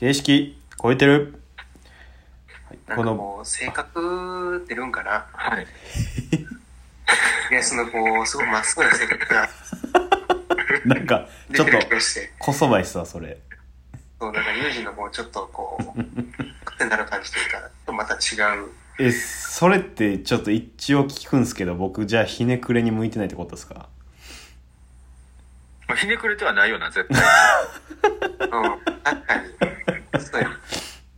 形式超えてる、はいこの性格出るんかな。はい。いや、そのこう、すごいまっすぐな性格が なんかちょってと。こそばいっすわそれそう、なんか、ユージのこう、ちょっとこう、癖になる感じというか、とまた違う。えそれってちょっと一応聞くんすけど僕じゃあひねくれに向いてないってことですか？まあ、ひねくれてはないよな、絶対。うん、確かに。そうや。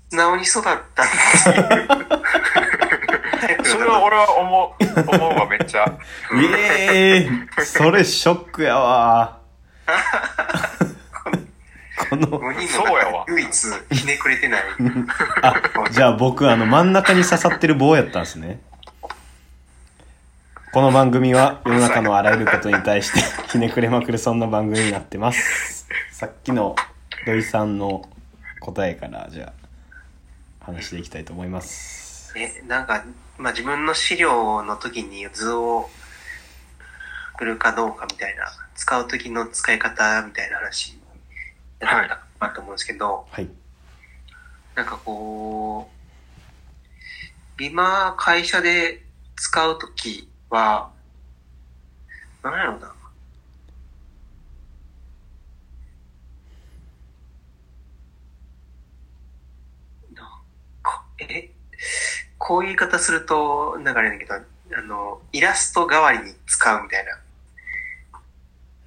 素直に育ったっていうタイプそれは俺は思う、思うわ、めっちゃ。ええー、それショックやわ この5人そうや唯一ひねくれてない。あじゃあ僕あの真ん中に刺さってる棒やったんですねこの番組は世の中のあらゆることに対して ひねくれまくるそんな番組になってます。さっきの土井さんの答えからじゃあ話していきたいと思います。え、なんか、まあ、自分の資料の時に図を作るかどうかみたいな、使う時の使い方みたいな話やったかなと思うんですけど、はい。なんかこう、今、会社で使うときは、なんやろうな。なんかえ、こういう言い方すると、なんかあれだけど、あの、イラスト代わりに使うみたいな。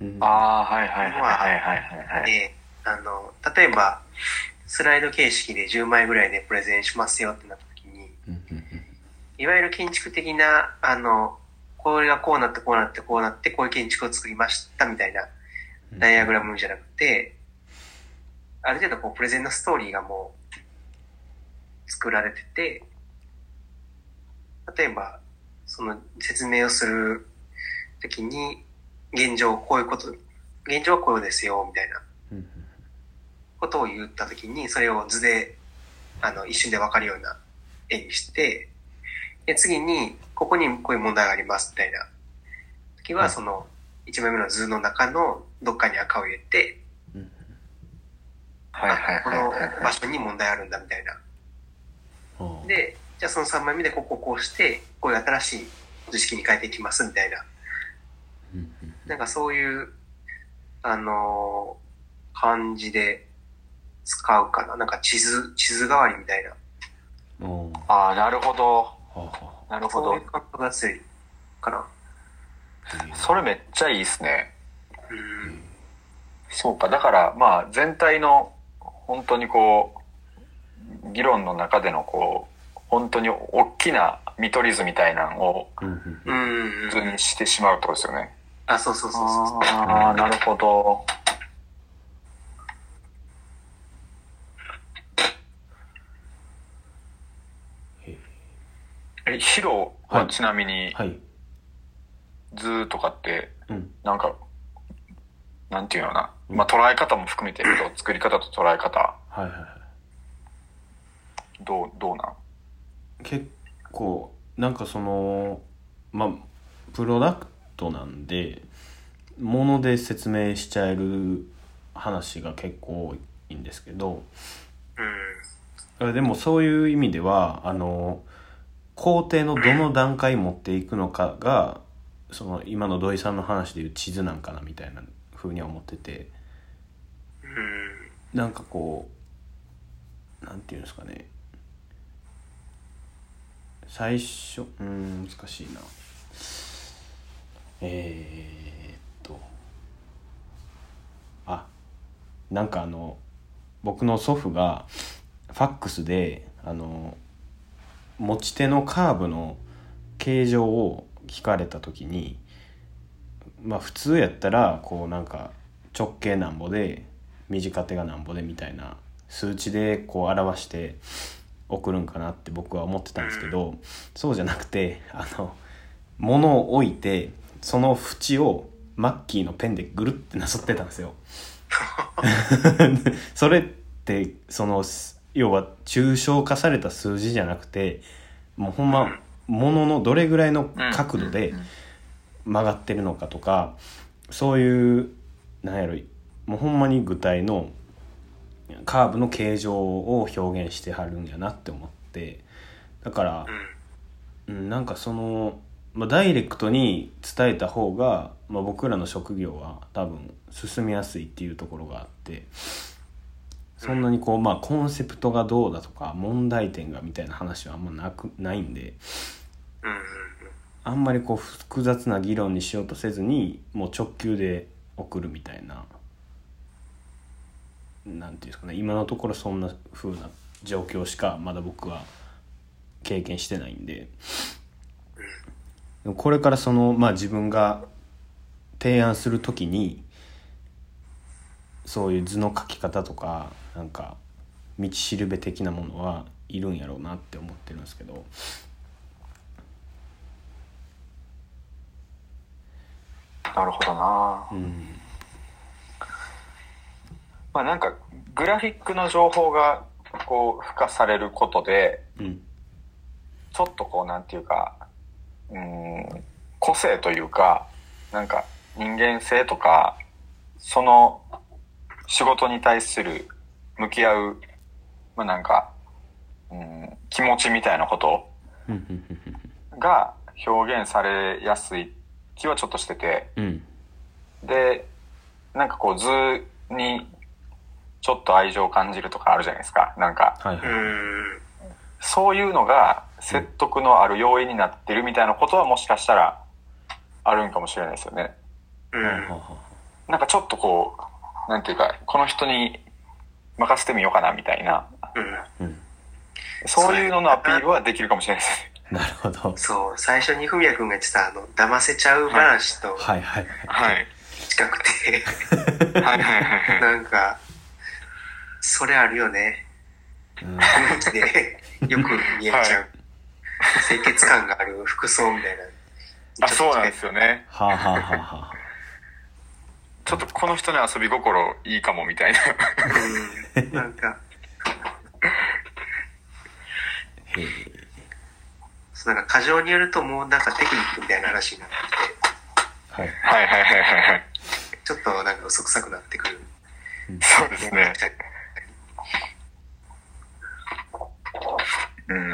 うんああ、はいはいはいはいはいはいはい。で、あの、例えば、スライド形式で10枚ぐらいでプレゼンしますよってなった時に、うんうんいわゆる建築的な、あの、これがこうなってこうなってこうなってこういう建築を作りましたみたいなうん。ダイアグラムじゃなくて、ある程度こうプレゼンのストーリーがもう作られてて、例えば、その説明をするときに、現状こういうこと、現状はこうですよ、みたいなことを言ったときに、それを図で、あの、一瞬でわかるような絵にして、で、次に、ここにこういう問題があります、みたいな時は、はいその、一枚目の図の中のどっかに赤を入れて、うんはいはいこの。場所に問題あるんだ、みたいな。うんで、じゃあその3枚目でここをこうして、こういう新しい図式に変えていきます、みたいな。なんかそういう、あのー感じで使うかな。なんか地図、地図代わりみたいな。ああ、なるほど。なるほどそういう。感覚が強いかな。あそれめっちゃいいっすね。うん。そうか。だから、まあ、全体の、本当にこう、議論の中でのこう、本当に大きな見取り図みたいなのをうんうんうん。図にしてしまうってことですよね。あ、そうそうそうそう。ああ、なるほど。へえ、ヒロははい。ちなみにはい。図とかって、うん。なんか、なんていうのかな。うん。まあ、捉え方も含めてると、作り方と捉え方、はいはいはい。どう、どうなん？結構なんかそのまあプロダクトなんでもので説明しちゃえる話が結構多いんですけど。うん。でもそういう意味ではあの工程のどの段階持っていくのかがその今の土井さんの話でいう地図なんかなみたいな風には思ってて。うん。なんかこうなんていうんですかね。最初うーん難しいな。えー、っと。あなんかあの僕の祖父がファックスであの持ち手のカーブの形状を聞かれた時にまあ普通やったらこうなんか直径なんぼで短手がなんぼでみたいな数値でこう表して送るんかなって僕は思ってたんですけどそうじゃなくてあの物を置いてその縁をマッキーのペンでぐるってなぞってたんですよ。それってその要は抽象化された数字じゃなくてもうほんま物のどれぐらいの角度で曲がってるのかとかそういうなんやろもうほんまに具体のカーブの形状を表現してはるんやなって思ってだからなんかその、まあ、ダイレクトに伝えた方が、まあ、僕らの職業は多分進みやすいっていうところがあってそんなにこう、まあ、コンセプトがどうだとか問題点がみたいな話はあんまなくないんであんまりこう複雑な議論にしようとせずにもう直球で送るみたいななんていうんですかね今のところそんな風な状況しかまだ僕は経験してないんで。これからそのまあ自分が提案する時にそういう図の書き方とかなんか道しるべ的なものはいるんやろうなって思ってるんですけど。なるほどな。うん。まあなんかグラフィックの情報がこう付加されることでうん。ちょっとこうなんていうかうん個性というかなんか人間性とかその仕事に対する向き合うまあなんかうん気持ちみたいなことが表現されやすい気はちょっとしててうんでなんかこう図にちょっと愛情を感じるとかあるじゃないですかなんかはいはい、うん。そういうのが説得のある要因になってるみたいなことはもしかしたらあるんかもしれないですよね。うん。なんかちょっとこう、なんていうか、この人に任せてみようかなみたいな、うん。そういうののアピールはできるかもしれないですね。なるほどそう、最初にふみやくんが言ってた、あの、騙せちゃう話とはいはいはい。近くて、はいはいはいはい。なんか、それあるよね。うんで よく見えちゃう。清潔感がある服装みたいな。あ、そうなんですよね。はあはあはあはあちょっとこの人の遊び心いいかもみたいな。うん。なんか、なんか過剰にやるともうなんかテクニックみたいな話になってはいはいはいはいはいはい。ちょっとなんか嘘くさくなってくる。そうですね。うん。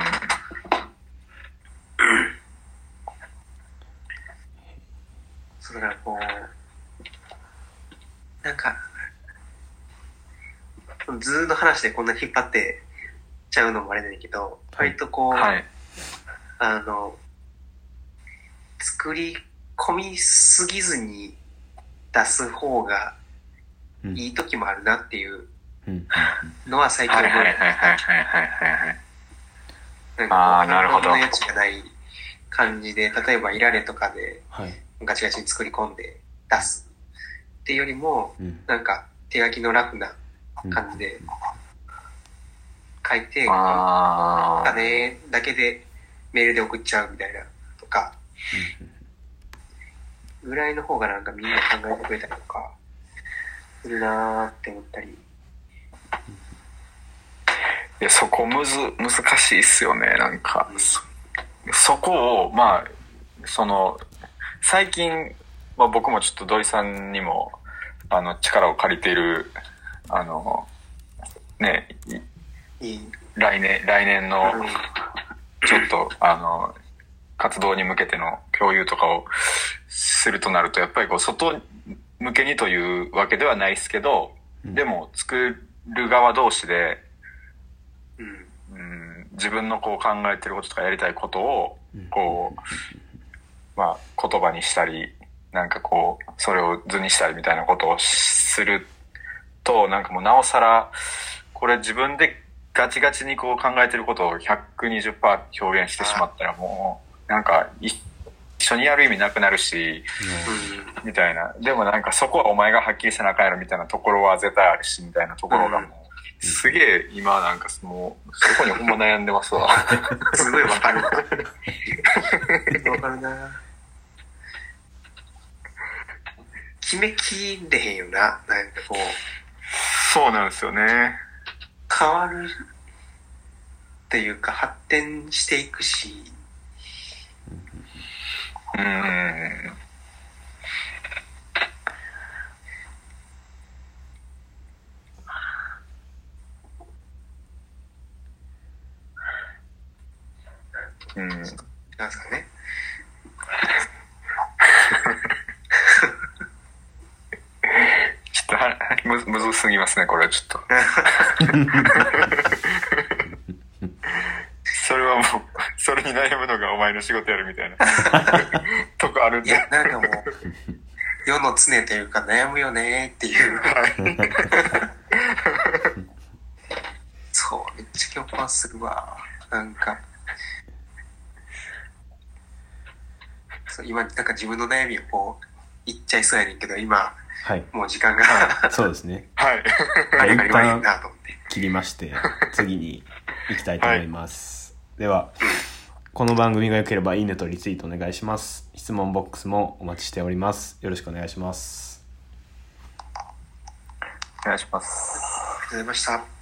そうだからこう、なんか、図の話でこんなに引っ張ってちゃうのもあれだけど、割とこう、はい。あの、作り込みすぎずに出す方がうんいい時もあるなっていううんのは最近はいはい思う。はいはいはいはいはい。なんかあーなるほどこんなやつがない感じで、例えばいられとかではいガチガチに作り込んで出すっていうよりも、うんなんか手書きのラフなうん感じで書いて、ああ。金だけでメールで送っちゃうみたいなとか、ぐらいの方がなんかみんな考えてくれたりとか、するなーって思ったり。いや、そこむず、難しいっすよね、なんか。そそこを、まあ、その、最近、まあ僕もちょっと土井さんにも、あの、力を借りている、あの、ね。来年、来年のうん、ちょっと、あの、活動に向けての共有とかをするとなると、やっぱりこう、外向けにというわけではないですけど、うんでも、作る側同士で、うん。うん、自分のこう考えてることとかやりたいことをうん、こう、まあ、言葉にしたり、なんかこう、それを図にしたりみたいなことをすると、なんかもうなおさら、これ自分でガチガチにこう考えてることを120%表現してしまったらもう、なんか一緒にやる意味なくなるし、うん。みたいな。でもなんかそこはお前がはっきりせなあかんやろみたいなところは絶対あるし、みたいなところがもう、すげえ今なんかもう、そこにほんま悩んでますわ。すごいわかる。わかるな 決めきれへんよな。なんかこう、そうなんですよね。変わるっていうか発展していくし。うん。うん。なんですかね。ず、むずすぎますね、これ、ちょっと。それはもう、それに悩むのがお前の仕事やるみたいな、とこあるんで。いや、なんかもう、世の常というか悩むよねっていう。そう、めっちゃ共感するわ。なんか。そう今、なんか自分の悩みをこう、言っちゃいそうやねんけど、今、はいもう時間がそうですねはい。ガリガリ悪いなと思って。切りまして 次に行きたいと思います、ではこの番組が良ければいいねとリツイートお願いします質問ボックスもお待ちしておりますよろしくお願いしますお願いします。ありがとうございました。